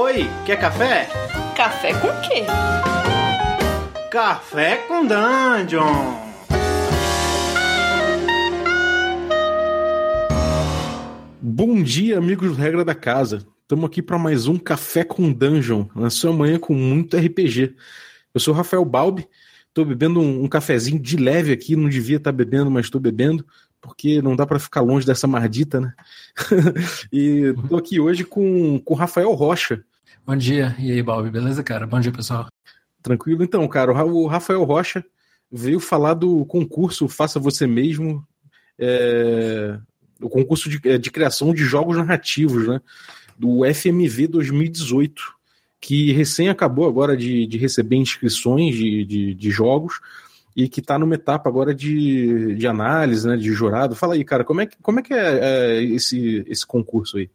Oi, quer café? Café com quê? Café com Dungeon! Bom dia, amigos do Regra da Casa. Estamos aqui para mais um Café com Dungeon, na sua manhã com muito RPG. Eu sou o Rafael Balbi, estou bebendo um, um, cafezinho de leve aqui, não devia estar tá bebendo, mas estou bebendo, porque não dá para ficar longe dessa mardita, né? e estou aqui hoje com o Rafael Rocha. Bom dia, e aí, Balbi, beleza, cara? Bom dia, pessoal. Tranquilo, então, cara, o Rafael Rocha veio falar do concurso Faça Você Mesmo, é, o concurso de, é, de criação de jogos narrativos, né? Do FMV 2018, que recém acabou agora de, de receber inscrições de, de, de jogos e que está numa etapa agora de, de análise, né, de jurado. Fala aí, cara, como é que, como é, que é, é esse, esse concurso aí?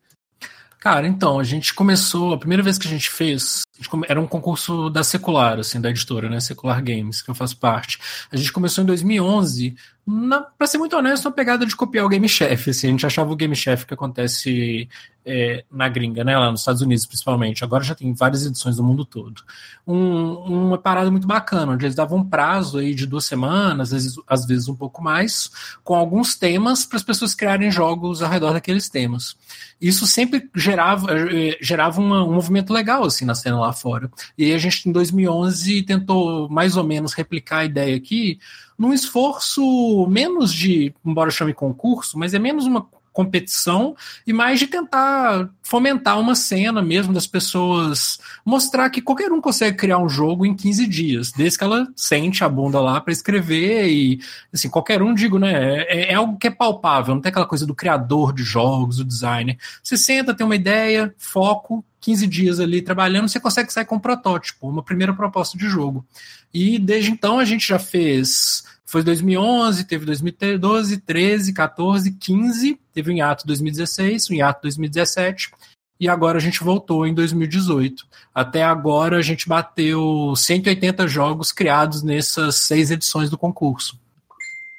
Cara, então, a gente começou, a primeira vez que a gente fez, era um concurso da Secular, assim, da editora, né, Secular Games, que eu faço parte. A gente começou em 2011 na, pra ser muito honesto, uma pegada de copiar o Game Chef. Assim, a gente achava o Game Chef que acontece é, na gringa, né? Lá nos Estados Unidos, principalmente. Agora já tem várias edições do mundo todo. Um, uma parada muito bacana, onde eles davam um prazo aí de duas semanas, às vezes, às vezes um pouco mais, com alguns temas para as pessoas criarem jogos ao redor daqueles temas. Isso sempre gerava, é, gerava uma, um movimento legal assim na cena lá fora. E a gente, em 2011, tentou mais ou menos replicar a ideia aqui num esforço menos de, embora chame concurso, mas é menos uma competição e mais de tentar fomentar uma cena mesmo das pessoas mostrar que qualquer um consegue criar um jogo em 15 dias, desde que ela sente a bunda lá para escrever e assim, qualquer um, digo, né, é, é, algo que é palpável, não tem aquela coisa do criador de jogos, do designer. Você senta, tem uma ideia, foco, 15 dias ali trabalhando, você consegue sair com um protótipo, uma primeira proposta de jogo. E desde então a gente já fez. Foi 2011, teve 2012, 13, 14, 15, teve o hiato 2016, o hiato 2017, e agora a gente voltou em 2018. Até agora a gente bateu 180 jogos criados nessas seis edições do concurso.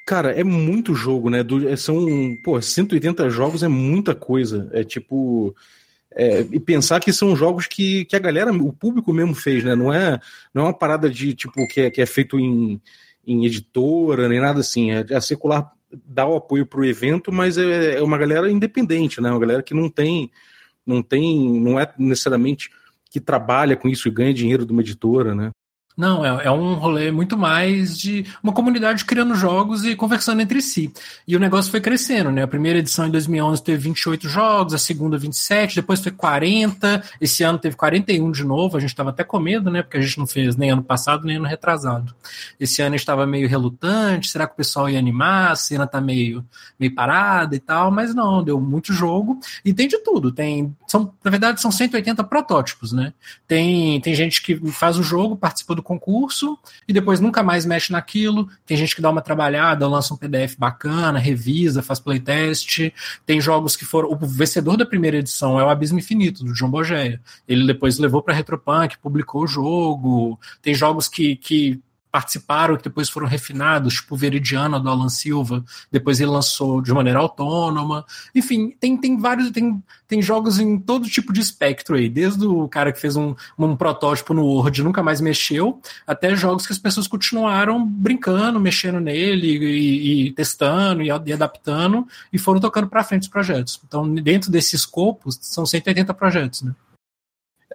Cara, é muito jogo, né? São, pô, 180 jogos é muita coisa. É tipo. É, e pensar que são jogos que, que a galera, o público mesmo fez, né? Não é, não é uma parada de tipo que é, que é feito em, em editora, nem nada assim. É, a secular dá o apoio para o evento, mas é, é, uma galera independente, né? Uma galera que não tem, não tem, não é necessariamente que trabalha com isso e ganha dinheiro de uma editora, né? Não, é, é, um rolê muito mais de uma comunidade criando jogos e conversando entre si. E o negócio foi crescendo, né? A primeira edição em 2011 teve 28 jogos, a segunda 27, depois foi 40, esse ano teve 41 de novo, a gente estava até com medo, né? Porque a gente não fez nem ano passado, nem ano retrasado. Esse ano estava meio relutante, será que o pessoal ia animar? A cena tá meio, meio parada e tal, mas não, deu muito jogo. E tem de tudo, tem, são, na verdade são 180 protótipos, né? Tem, tem gente que faz o jogo, participa do concurso e depois nunca mais mexe naquilo. Tem gente que dá uma trabalhada, lança um PDF bacana, revisa, faz playtest. Tem jogos que foram. O vencedor da primeira edição é o Abismo Infinito, do John Bogeia. Ele depois levou para Retropunk, publicou o jogo. Tem jogos que, que participaram, que depois foram refinados, tipo Veridiana do Alan Silva, depois ele lançou de maneira autônoma. Enfim, tem, tem vários, tem, tem jogos em todo tipo de espectro aí, desde o cara que fez um, um protótipo no Word nunca mais mexeu, até jogos que as pessoas continuaram brincando, mexendo nele e, e testando e, e, adaptando e foram tocando para frente os projetos. Então, dentro desse escopo, são 180 projetos, né?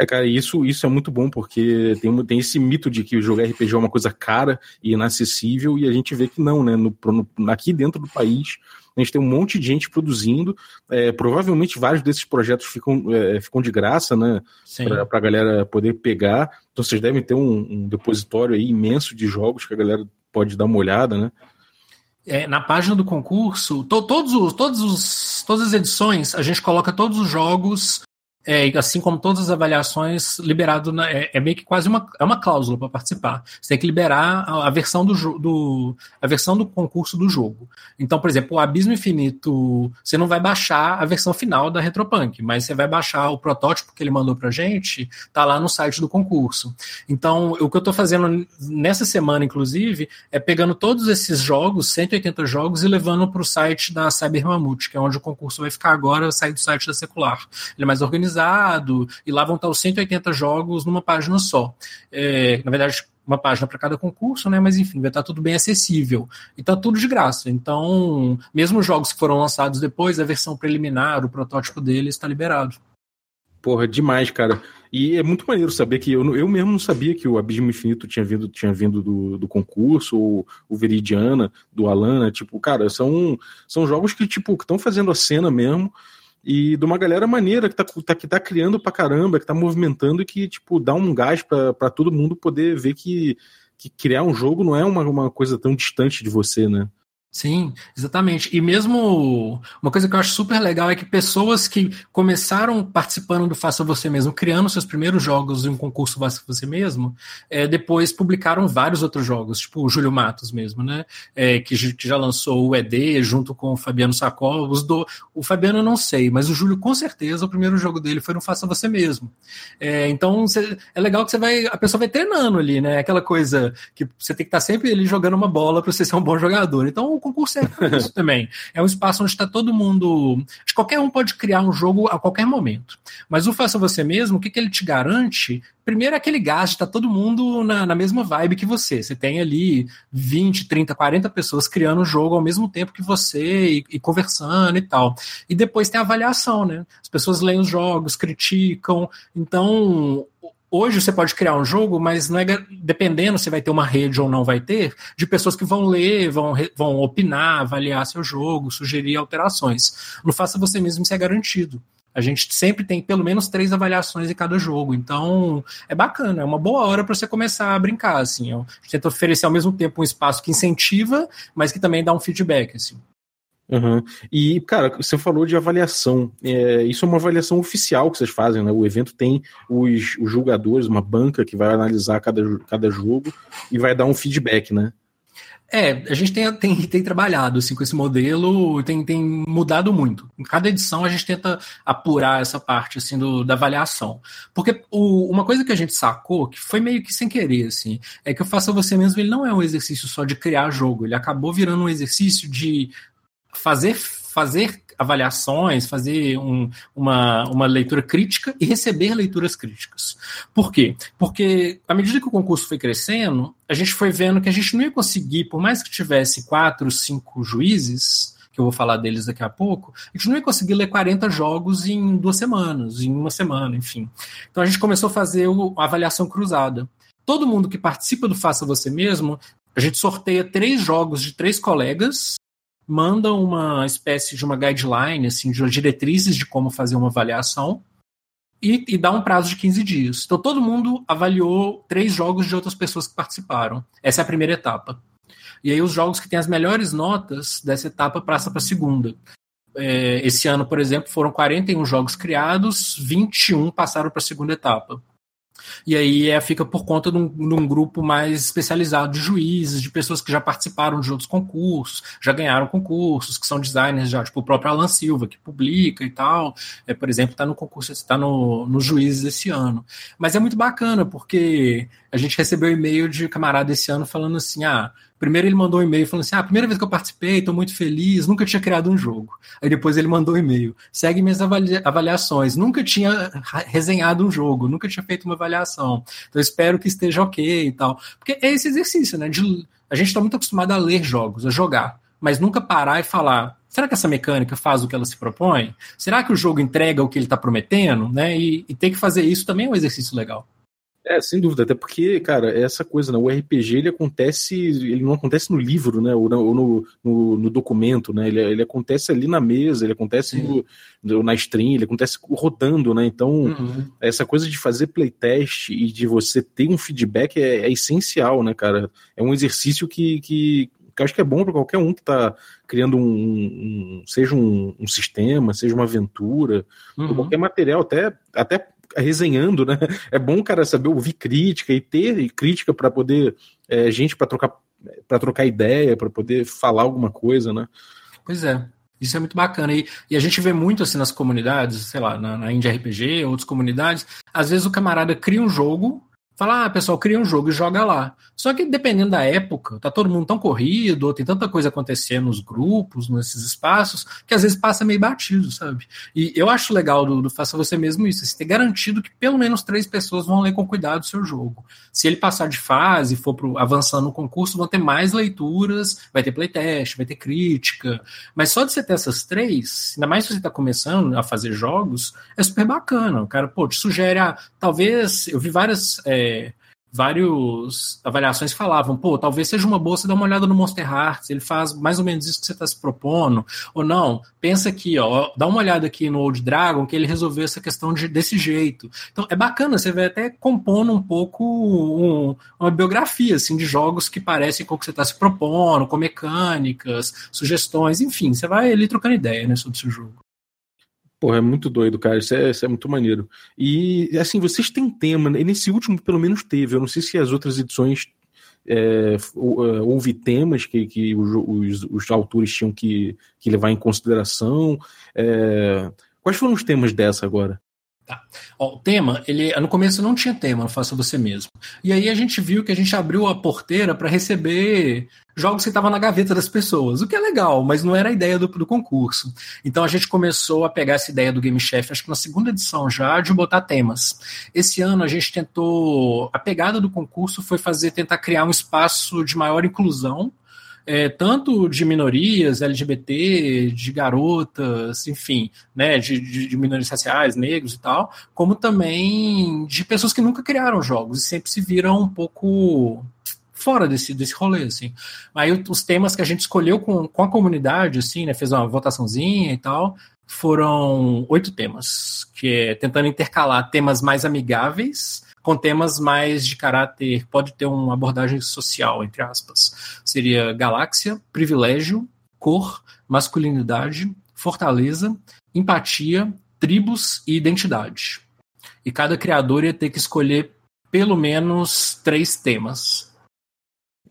É, cara, isso, isso é muito bom, porque tem, tem esse mito de que o jogo RPG é uma coisa cara e inacessível, e a gente vê que não, né? No, no, aqui dentro do país, a gente tem um monte de gente produzindo. É, provavelmente vários desses projetos ficam, é, ficam de graça, né? Para a galera poder pegar. Então vocês devem ter um, um depositório imenso de jogos que a galera pode dar uma olhada, né? É, na página do concurso, to, todos os, todos os, todas as edições, a gente coloca todos os jogos é, assim como todas as avaliações, liberado na, é, é, meio que quase uma, é uma cláusula para participar. Você tem que liberar a, a, versão do, do a versão do concurso do jogo. Então, por exemplo, o Abismo Infinito, você não vai baixar a versão final da Retropunk, mas você vai baixar o protótipo que ele mandou para gente, tá lá no site do concurso. Então, o que eu estou fazendo nessa semana, inclusive, é pegando todos esses jogos, 180 jogos, e levando para o site da Cyber Mammoth, que é onde o concurso vai ficar agora, sair do site da Secular. Ele é mais organizado organizado, e lá vão estar os 180 jogos numa página só. É, na verdade, uma página para cada concurso, né? Mas enfim, vai estar tudo bem acessível. E tá tudo de graça. Então, mesmo os jogos que foram lançados depois, a versão preliminar, o protótipo deles está liberado. Porra, demais, cara. E é muito maneiro saber que eu, eu mesmo não sabia que o Abismo Infinito tinha vindo, tinha vindo do, do concurso, ou o Veridiana, do Alana. Tipo, cara, são, são jogos que, tipo, estão fazendo a cena mesmo e de uma galera maneira que tá, tá, que tá criando pra caramba, que tá movimentando e que, tipo, dá um gás para todo mundo poder ver que, que criar um jogo não é uma, uma coisa tão distante de você, né? Sim, exatamente. E mesmo uma coisa que eu acho super legal é que pessoas que começaram participando do Faça Você Mesmo, criando seus primeiros jogos em um concurso Faça Você Mesmo, é, depois publicaram vários outros jogos, tipo o Júlio Matos mesmo, né? É, que, que, já lançou o ED junto com o Fabiano Sacol. Os do, o Fabiano eu não sei, mas o Júlio com certeza o primeiro jogo dele foi no Faça Você Mesmo. É, então cê, é legal que você vai. A pessoa vai treinando ali, né? Aquela coisa que você tem que estar sempre ali jogando uma bola para você ser um bom jogador. Então o concurso é isso também. É um espaço onde está todo mundo. Qualquer um pode criar um jogo a qualquer momento. Mas o Faça Você Mesmo, o que, que ele te garante? Primeiro é aquele gás de tá todo mundo na, na mesma vibe que você. Você tem ali 20, 30, 40 pessoas criando o jogo ao mesmo tempo que você e, e conversando e tal. E depois tem a avaliação, né? As pessoas leem os jogos, criticam. Então, Hoje você pode criar um jogo, mas não é dependendo se vai ter uma rede ou não vai ter, de pessoas que vão ler, vão, vão opinar, avaliar seu jogo, sugerir alterações. No Faça Você Mesmo isso é garantido. A gente sempre tem pelo menos três avaliações em cada jogo. Então, é bacana, é uma boa hora para você começar a brincar. Assim. A gente tenta oferecer ao mesmo tempo um espaço que incentiva, mas que também dá um feedback. Assim. Uhum. E, cara, você falou de avaliação. É, isso é uma avaliação oficial que vocês fazem, né? O evento tem os, os julgadores, uma banca que vai analisar cada, cada jogo e vai dar um feedback, né? É, a gente tem, tem, tem trabalhado assim, com esse modelo, tem, tem mudado muito. Em cada edição a gente tenta apurar essa parte assim, do, da avaliação. Porque o, uma coisa que a gente sacou, que foi meio que sem querer, assim, é que o Faça Você Mesmo ele não é um exercício só de criar jogo, ele acabou virando um exercício de fazer, fazer avaliações, fazer um, uma, uma leitura crítica e receber leituras críticas. Por quê? Porque à medida que o concurso foi crescendo, a gente foi vendo que a gente não ia conseguir, por mais que tivesse quatro, cinco juízes, que eu vou falar deles daqui a pouco, a gente não ia conseguir ler 40 jogos em duas semanas, em uma semana, enfim. Então a gente começou a fazer a avaliação cruzada. Todo mundo que participa do Faça Você Mesmo, a gente sorteia três jogos de três colegas manda uma espécie de uma guideline, assim, de diretrizes de como fazer uma avaliação e, e dá um prazo de 15 dias. Então todo mundo avaliou três jogos de outras pessoas que participaram. Essa é a primeira etapa. E aí os jogos que têm as melhores notas dessa etapa passam para a segunda. É, esse ano, por exemplo, foram 41 jogos criados, 21 passaram para a segunda etapa. E aí é, fica por conta de um, de um, grupo mais especializado de juízes, de pessoas que já participaram de outros concursos, já ganharam concursos, que são designers já, tipo o próprio Alan Silva, que publica e tal. É, por exemplo, está no concurso, está no, nos juízes esse ano. Mas é muito bacana, porque a gente recebeu e-mail de camarada esse ano falando assim: ah, Primeiro ele mandou um e-mail falando assim: ah, primeira vez que eu participei, estou muito feliz, nunca tinha criado um jogo. Aí depois ele mandou um e-mail: segue minhas avaliações, nunca tinha resenhado um jogo, nunca tinha feito uma avaliação. Então espero que esteja ok e tal. Porque é esse exercício, né? De, a gente está muito acostumado a ler jogos, a jogar, mas nunca parar e falar: será que essa mecânica faz o que ela se propõe? Será que o jogo entrega o que ele está prometendo? Né? E, e ter que fazer isso também é um exercício legal. É, sem dúvida, até porque, cara, essa coisa, né? O RPG ele acontece, ele não acontece no livro, né? Ou, no, no, no documento, né? Ele, ele, acontece ali na mesa, ele acontece no, no, na stream, ele acontece rodando, né? Então, uhum. essa coisa de fazer playtest e de você ter um feedback é, é essencial, né, cara? É um exercício que, que, que acho que é bom para qualquer um que está criando um, um, seja um, um, sistema, seja uma aventura, uhum. qualquer material, até, até resenhando, né? É bom, cara, saber ouvir crítica e ter crítica para poder é, gente para trocar para trocar ideia, para poder falar alguma coisa, né? Pois é. Isso é muito bacana. E, e, a gente vê muito assim nas comunidades, sei lá, na, na Indie RPG, outras comunidades. Às vezes o camarada cria um jogo, Fala, ah, pessoal, cria um jogo e joga lá. Só que dependendo da época, tá todo mundo tão corrido, ou tem tanta coisa acontecendo nos grupos, nesses espaços, que às vezes passa meio batido, sabe? E eu acho legal do, do Faça Você Mesmo isso, você ter garantido que pelo menos três pessoas vão ler com cuidado o seu jogo. Se ele passar de fase, for pro, avançando no concurso, vão ter mais leituras, vai ter playtest, vai ter crítica. Mas só de você ter essas três, ainda mais se você tá começando a fazer jogos, é super bacana. O cara, pô, te sugere, ah, talvez, eu vi várias. É, várias avaliações falavam, pô, talvez seja uma boa você dar uma olhada no Monster Hearts, ele faz mais ou menos isso que você está se propondo, ou não, pensa aqui, ó, dá uma olhada aqui no Old Dragon, que ele resolveu essa questão de, desse jeito. Então, é bacana, você vai até compondo um pouco um, uma biografia, assim, de jogos que parecem com o que você está se propondo, com mecânicas, sugestões, enfim, você vai ali trocando ideia, né, sobre o seu jogo. Porra, é muito doido, cara. Isso é, isso é muito maneiro. E, assim, vocês têm tema, né? nesse último, pelo menos, teve. Eu não sei se as outras edições é, é houve temas que, que os, os, autores tinham que, que levar em consideração. É, quais foram os temas dessa agora? Tá. Ó, o tema, ele no começo não tinha tema, faça você mesmo. E aí a gente viu que a gente abriu a porteira para receber jogos que estavam na gaveta das pessoas, o que é legal, mas não era a ideia do, do concurso. Então a gente começou a pegar essa ideia do Game Chef, acho que na segunda edição já, de botar temas. Esse ano a gente tentou. A pegada do concurso foi fazer, tentar criar um espaço de maior inclusão é, tanto de minorias, LGBT, de garotas, enfim, né, de, de, de, minorias raciais, negros e tal, como também de pessoas que nunca criaram jogos e sempre se viram um pouco fora desse, desse rolê, assim. Aí os temas que a gente escolheu com, com a comunidade, assim, né, fez uma votaçãozinha e tal, foram oito temas, que é tentando intercalar temas mais amigáveis, com temas mais de caráter, pode ter uma abordagem social, entre aspas. Seria galáxia, privilégio, cor, masculinidade, fortaleza, empatia, tribos e identidade. E cada criador ia ter que escolher pelo menos três temas.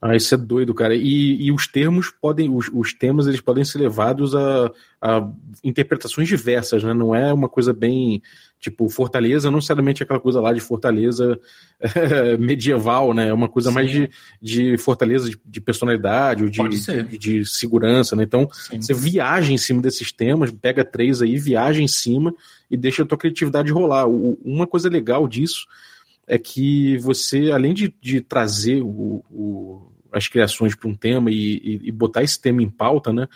Ah, isso é doido, cara. E, e os termos podem, os, os temas, eles podem ser levados a, a, interpretações diversas, né? Não é uma coisa bem, tipo, Fortaleza, não necessariamente aquela coisa lá de Fortaleza é, medieval, né? É uma coisa Sim. mais de, de Fortaleza de, de personalidade, ou de, de, de, segurança, né? Então, Sim. você viaja em cima desses temas, pega três aí, viaja em cima e deixa a tua criatividade rolar. O, uma coisa legal disso é que você, além de, de trazer o, o, as criações para um tema e, e, e, botar esse tema em pauta, né?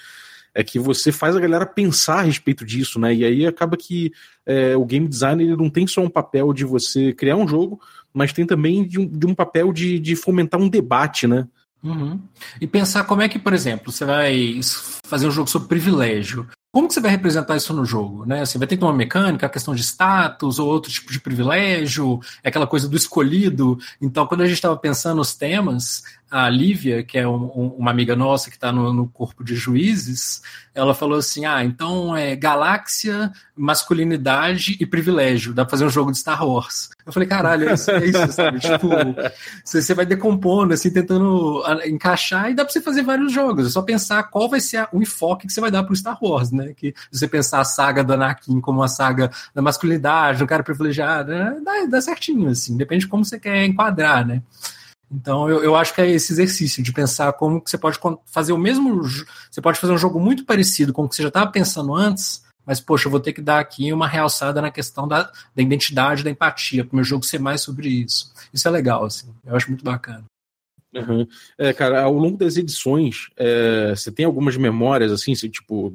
É que você faz a galera pensar a respeito disso, né? E aí acaba que é, o game design ele não tem só um papel de você criar um jogo, mas tem também de um, de um papel de, de fomentar um debate, né? Uhum. E pensar como é que, por exemplo, você vai fazer um jogo sobre privilégio. Como que você vai representar isso no jogo? Né? Você vai ter que ter uma mecânica, a questão de status ou outro tipo de privilégio, é aquela coisa do escolhido. Então, quando a gente estava pensando nos temas, a Lívia, que é um, um, uma amiga nossa que está no, no, corpo de juízes, ela falou assim: ah, então é galáxia, masculinidade e privilégio. Dá pra fazer um jogo de Star Wars. Eu falei, caralho, é isso, é isso sabe? tipo, você, vai decompondo, assim, tentando encaixar e dá pra você fazer vários jogos. É só pensar qual vai ser o enfoque que você vai dar pro Star Wars, né? Que você pensar a saga do Anakin como uma saga da masculinidade, um cara privilegiado, né? dá, dá certinho, assim, depende de como você quer enquadrar, né? Então eu, eu acho que é esse exercício de pensar como que você pode fazer o mesmo. Você pode fazer um jogo muito parecido com o que você já estava pensando antes, mas, poxa, eu vou ter que dar aqui uma realçada na questão da, da identidade, da empatia, para o meu jogo ser mais sobre isso. Isso é legal, assim. Eu acho muito bacana. Uhum. É, cara, ao longo das edições, é, você tem algumas memórias, assim, assim tipo,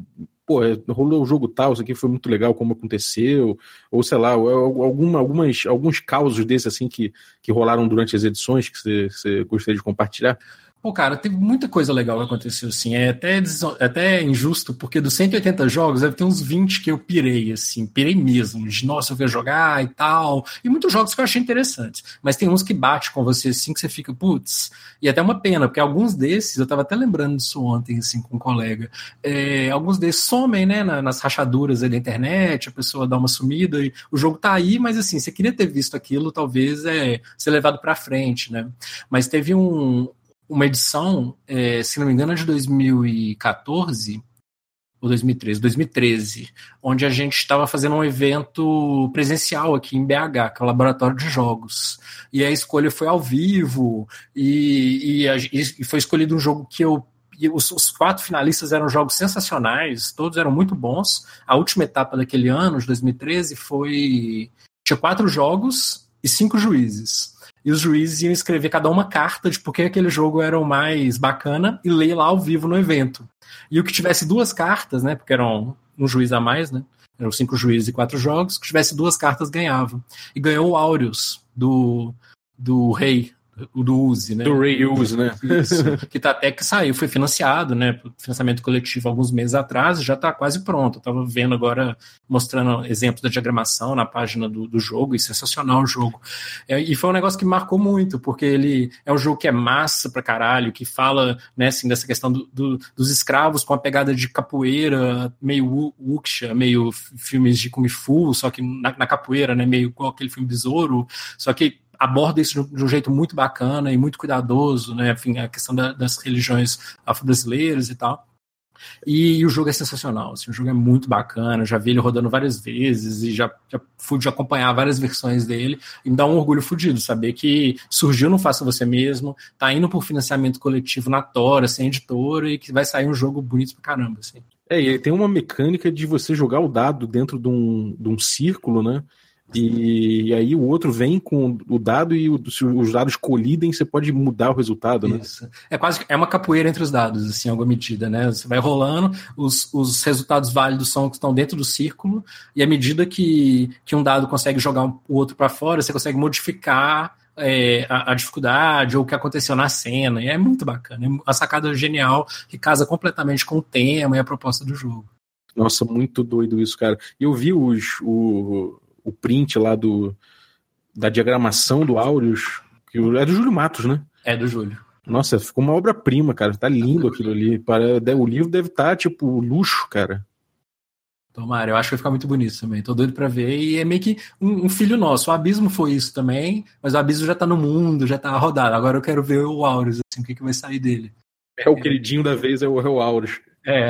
pô, é, rolou o jogo tal, isso aqui foi muito legal, como aconteceu, ou sei lá, alguma, algumas, alguns causos desses, assim, que, que rolaram durante as edições que você, você gostaria de compartilhar? Pô, cara, teve muita coisa legal que aconteceu, assim. É até, é até injusto, porque dos 180 jogos, deve ter uns 20 que eu pirei, assim. Pirei mesmo. De, nossa, eu vou jogar e tal. E muitos jogos que eu achei interessantes. Mas tem uns que bate com você, assim, que você fica, putz. E até uma pena, porque alguns desses, eu tava até lembrando disso ontem, assim, com um colega. É, alguns desses somem, né, nas rachaduras da internet, a pessoa dá uma sumida e o jogo tá aí, mas assim, você queria ter visto aquilo, talvez é ser levado para frente, né? Mas teve um, uma edição, é, se não me engano, é de 2014, ou 2013, 2013, onde a gente estava fazendo um evento presencial aqui em BH, que é o Laboratório de Jogos. E a escolha foi ao vivo, e, e, a, e foi escolhido um jogo que eu. Os, os, quatro finalistas eram jogos sensacionais, todos eram muito bons. A última etapa daquele ano, de 2013, foi. Tinha quatro jogos e cinco juízes e os juízes iam escrever cada uma carta de por que aquele jogo era o mais bacana e ler lá ao vivo no evento. E o que tivesse duas cartas, né? Porque eram um juiz a mais, né? Eram cinco juízes e quatro jogos. Que tivesse duas cartas ganhava. E ganhou o Aureus do, do rei do Uzi, né? Do Uzi, né? Isso, que tá até que saiu, foi financiado, né? Financiamento coletivo alguns meses atrás, já está quase pronto. Eu tava vendo agora, mostrando exemplos da diagramação na página do, do jogo, e sensacional o jogo. É, e foi um negócio que marcou muito, porque ele é um jogo que é massa pra caralho, que fala, né, assim, dessa questão do, do, dos escravos com a pegada de capoeira, meio wuxia, meio filmes de Kung Fu, só que na, na capoeira, né? Meio igual aquele filme Besouro, só que aborda isso de um jeito muito bacana e muito cuidadoso, né? Enfim, a questão da, das religiões afro-brasileiras e tal. E, e, o jogo é sensacional, assim, o jogo é muito bacana, já vi ele rodando várias vezes e já, já pude acompanhar várias versões dele e me dá um orgulho fodido saber que surgiu no Faça Você Mesmo, tá indo por financiamento coletivo na Tora, sem editora e que vai sair um jogo bonito pra caramba, assim. É, e tem uma mecânica de você jogar o dado dentro de um, de um círculo, né? E, aí o outro vem com o dado e o, se os dados colidem, você pode mudar o resultado, né? Isso. É quase é uma capoeira entre os dados, assim, em alguma medida, né? Você vai rolando, os, os resultados válidos são que estão dentro do círculo, e à medida que, que um dado consegue jogar um, o outro para fora, você consegue modificar é, a, a, dificuldade ou o que aconteceu na cena. E é muito bacana. É uma sacada genial que casa completamente com o tema e a proposta do jogo. Nossa, muito doido isso, cara. Eu vi os, o, o print lá do, da diagramação do Aureus, que é do Júlio Matos, né? É do Júlio. Nossa, ficou uma obra-prima, cara. Tá lindo aquilo ali. O livro deve estar, tá, tipo, luxo, cara. Tomara, eu acho que vai ficar muito bonito também. Tô doido pra ver. E é meio que um, um, filho nosso. O Abismo foi isso também, mas o Abismo já tá no mundo, já tá rodado. Agora eu quero ver o Aureus, assim, o que, que vai sair dele. É o queridinho da vez, é o, é o Aureus. É.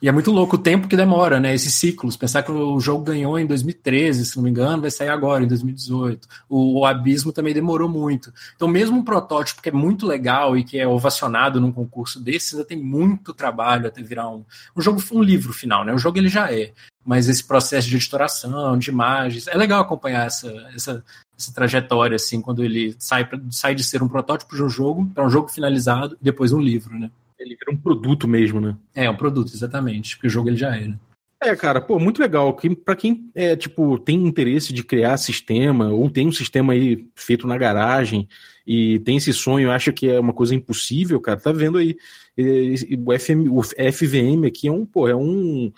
E é muito louco o tempo que demora, né? Esses ciclos. Pensar que o jogo ganhou em 2013, se não me engano, vai sair agora, em 2018. O, o Abismo também demorou muito. Então, mesmo um protótipo que é muito legal e que é ovacionado num concurso desses, ainda tem muito trabalho até virar um, um jogo, um livro final, né? O jogo ele já é. Mas esse processo de editoração, de imagens, é legal acompanhar essa, essa, essa trajetória, assim, quando ele sai, sai de ser um protótipo de um jogo para um jogo finalizado e depois um livro, né? Ele vira um produto mesmo, né? É, um produto, exatamente. Porque o jogo ele já era. É, cara, pô, muito legal. Para quem é, tipo, tem interesse de criar sistema, ou tem um sistema aí feito na garagem e tem esse sonho, acha que é uma coisa impossível, cara, tá vendo aí. O, FM, o FVM aqui é um, pô, é um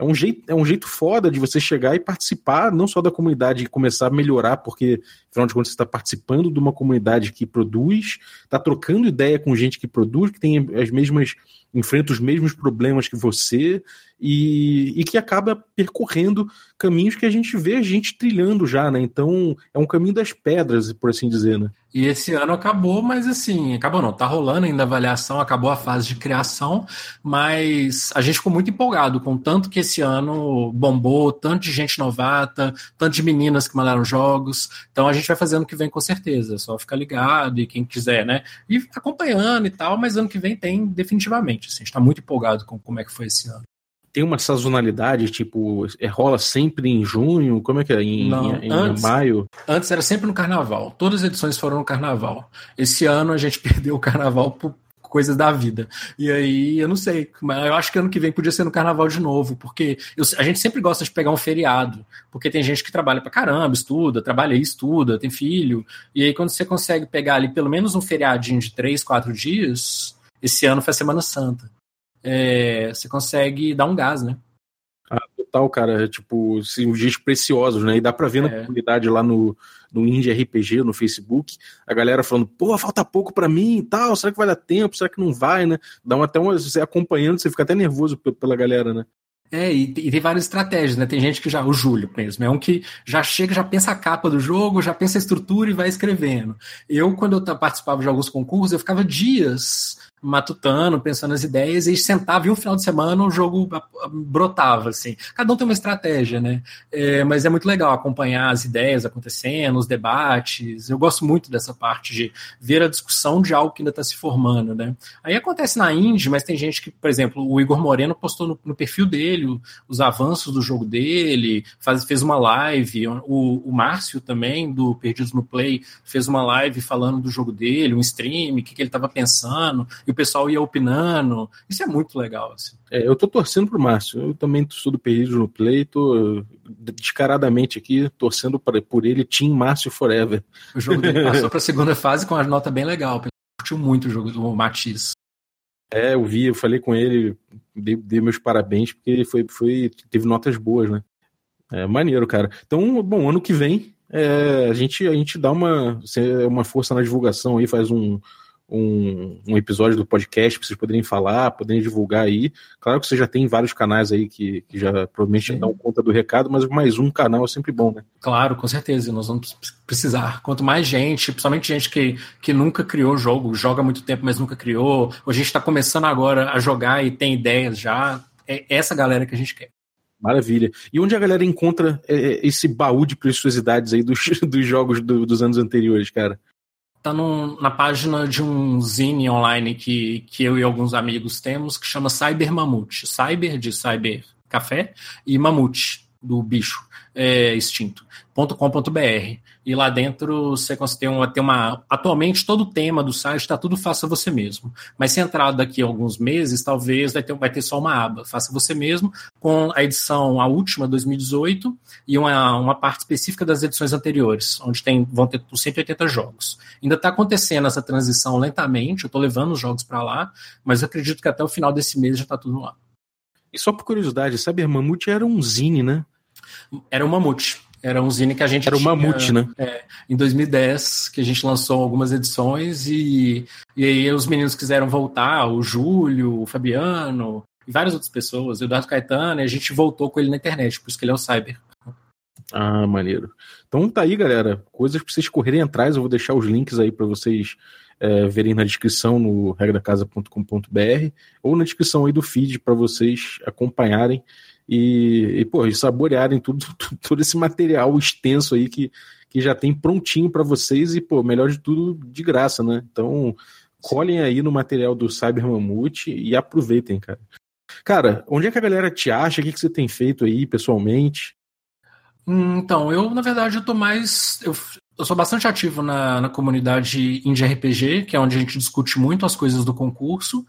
é um jeito, é um jeito foda de você chegar e participar, não só da comunidade e começar a melhorar, porque, afinal de contas, você está participando de uma comunidade que produz, está trocando ideia com gente que produz, que tem as mesmas, enfrenta os mesmos problemas que você, e, e que acaba percorrendo caminhos que a gente vê a gente trilhando já, né? Então, é um caminho das pedras, por assim dizer, né? E esse ano acabou, mas assim, acabou não, tá rolando ainda a avaliação, acabou a fase de criação, mas a gente ficou muito empolgado com tanto que esse ano bombou, tanto de gente novata, tanto de meninas que mandaram jogos. Então a gente vai fazendo o que vem com certeza, só ficar ligado e quem quiser, né? E acompanhando e tal, mas ano que vem tem definitivamente. Assim, a gente tá muito empolgado com como é que foi esse ano tem uma sazonalidade, tipo, é, rola sempre em junho? Como é que é? Em, Não, em, em antes, maio? Antes era sempre no carnaval. Todas as edições foram no carnaval. Esse ano a gente perdeu o carnaval por coisas da vida. E aí, eu não sei, mas eu acho que ano que vem podia ser no carnaval de novo, porque eu, a gente sempre gosta de pegar um feriado, porque tem gente que trabalha pra caramba, estuda, trabalha e estuda, tem filho, e aí quando você consegue pegar ali pelo menos um feriadinho de três, quatro dias, esse ano foi a Semana Santa é, você consegue dar um gás, né? Ah, total, cara. É, tipo, assim, dias preciosos, né? E dá pra ver é. na comunidade lá no, no Indie RPG, no Facebook, a galera falando, pô, falta pouco para mim e tal, será que vai dar tempo? Será que não vai, né? Dá até uma, você acompanhando, você fica até nervoso pela galera, né? É, e, e, tem várias estratégias, né? Tem gente que já, o Júlio mesmo, é um que já chega, já pensa a capa do jogo, já pensa a estrutura e vai escrevendo. Eu, quando eu participava de alguns concursos, eu ficava dias matutando, pensando nas ideias, e sentava e um final de semana o jogo brotava, assim. Cada um tem uma estratégia, né? É, mas é muito legal acompanhar as ideias acontecendo, os debates. Eu gosto muito dessa parte de ver a discussão de algo que ainda está se formando, né? Aí acontece na Indie, mas tem gente que, por exemplo, o Igor Moreno postou no, no perfil dele os avanços do jogo dele, faz, fez uma live, o, o Márcio também, do Perdidos no Play, fez uma live falando do jogo dele, um stream, o que, que ele estava pensando, e o pessoal ia opinando. Isso é muito legal. Assim. É, eu tô torcendo pro Márcio. Eu também sou do Perdido no Play, tô descaradamente aqui torcendo pra, por ele, Team Márcio Forever. O jogo dele passou pra segunda fase com uma nota bem legal. Curtiu muito o jogo do Matiz. É, eu vi, eu falei com ele, dei, dei meus parabéns, porque foi, foi, teve notas boas, né? É maneiro, cara. Então, bom, ano que vem é, a, gente, a gente dá uma, uma força na divulgação aí, faz um, um, um, episódio do podcast para vocês poderem falar, poderem divulgar aí. Claro que você já tem vários canais aí que, que já provavelmente dão conta do recado, mas mais um canal é sempre bom, né? Claro, com certeza. Nós vamos precisar. Quanto mais gente, principalmente gente que, que nunca criou jogo, joga há muito tempo, mas nunca criou, ou a gente está começando agora a jogar e tem ideias já, é essa galera que a gente quer. Maravilha. E onde a galera encontra é, é esse baú de preciosidades aí dos, dos jogos do, dos anos anteriores, cara? Tá na página de um zine online que, que eu e alguns amigos temos, que chama Cyber Mamute. Cyber de Cyber Café e Mamute, do bicho é, extinto. .com.br e lá dentro você tem uma, uma. Atualmente, todo o tema do site está tudo faça você mesmo. Mas se entrar daqui a alguns meses, talvez vai ter, vai ter só uma aba, faça você mesmo, com a edição, a última, 2018, e uma, uma parte específica das edições anteriores, onde tem, vão ter 180 jogos. Ainda está acontecendo essa transição lentamente, eu estou levando os jogos para lá, mas eu acredito que até o final desse mês já está tudo lá. E só por curiosidade, sabe, Mamute era um zine, né? Era um mamute. Era um zine que a gente Era o Mamute, né? É, em 2010, que a gente lançou algumas edições e, e aí os meninos quiseram voltar, o Júlio, o Fabiano e várias outras pessoas, o Eduardo Caetano, e a gente voltou com ele na internet, por isso que ele é o Cyber. Ah, maneiro. Então tá aí, galera. Coisas pra vocês correrem atrás. Eu vou deixar os links aí para vocês é, verem na descrição no regradacasa.com.br ou na descrição aí do feed para vocês acompanharem e, e, pô, e saborearem tudo, todo esse material extenso aí que, que já tem prontinho para vocês e, pô, melhor de tudo, de graça, né? Então, colhem aí no material do Cyber Mamute e aproveitem, cara. Cara, onde é que a galera te acha? O que, que você tem feito aí pessoalmente? Hum, então, eu, na verdade, eu tô mais. Eu, eu sou bastante ativo na, na comunidade Indie RPG, que é onde a gente discute muito as coisas do concurso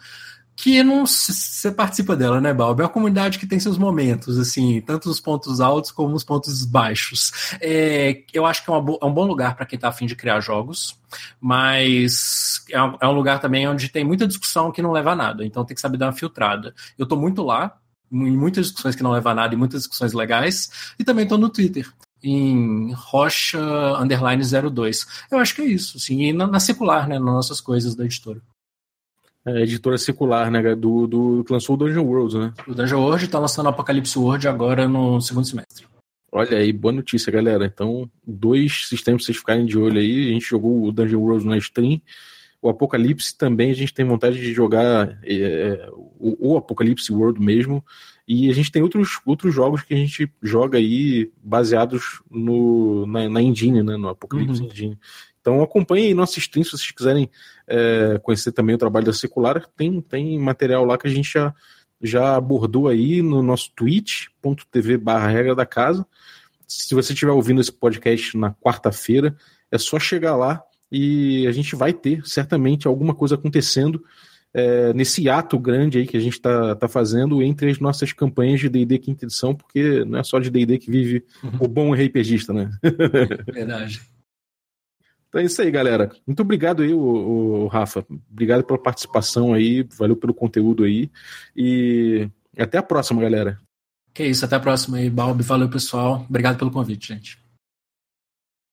que não você participa dela, né, Balbi? É uma comunidade que tem seus momentos, assim, tanto os pontos altos como os pontos baixos. É, eu acho que é, é um bom lugar para quem está afim de criar jogos, mas é um, é um, lugar também onde tem muita discussão que não leva a nada, então tem que saber dar uma filtrada. Eu estou muito lá, em muitas discussões que não levam a nada e muitas discussões legais, e também estou no Twitter em Rocha Underline 02. Eu acho que é isso, assim, e na, na secular, né, nas nossas coisas da editora é, editora secular, né? Do, do que lançou o Dungeon World, né? O Dungeon World tá lançando Apocalipse World agora no segundo semestre. Olha aí, boa notícia, galera. Então, dois sistemas pra vocês ficarem de olho aí. A gente jogou o Dungeon World na stream. O Apocalipse também a gente tem vontade de jogar é, o, o, Apocalipse World mesmo. E a gente tem outros, outros jogos que a gente joga aí baseados no, na, na engine, né? No Apocalipse uhum. Engine. Então acompanhem aí nossa stream se vocês quiserem é, conhecer também o trabalho da Secular. Tem, tem material lá que a gente já, já abordou aí no nosso twitch.tv barra regra da casa. Se você estiver ouvindo esse podcast na quarta-feira, é só chegar lá e a gente vai ter certamente alguma coisa acontecendo é, nesse ato grande aí que a gente está tá fazendo entre as nossas campanhas de D&D quinta edição, porque não é só de D&D que vive uhum. o bom RPGista, né? Verdade. Então é isso aí, galera. Muito obrigado aí, o, o, Rafa. Obrigado pela participação aí, valeu pelo conteúdo aí. E até a próxima, galera. Que isso, até a próxima aí, Balbi. Valeu, pessoal. Obrigado pelo convite, gente.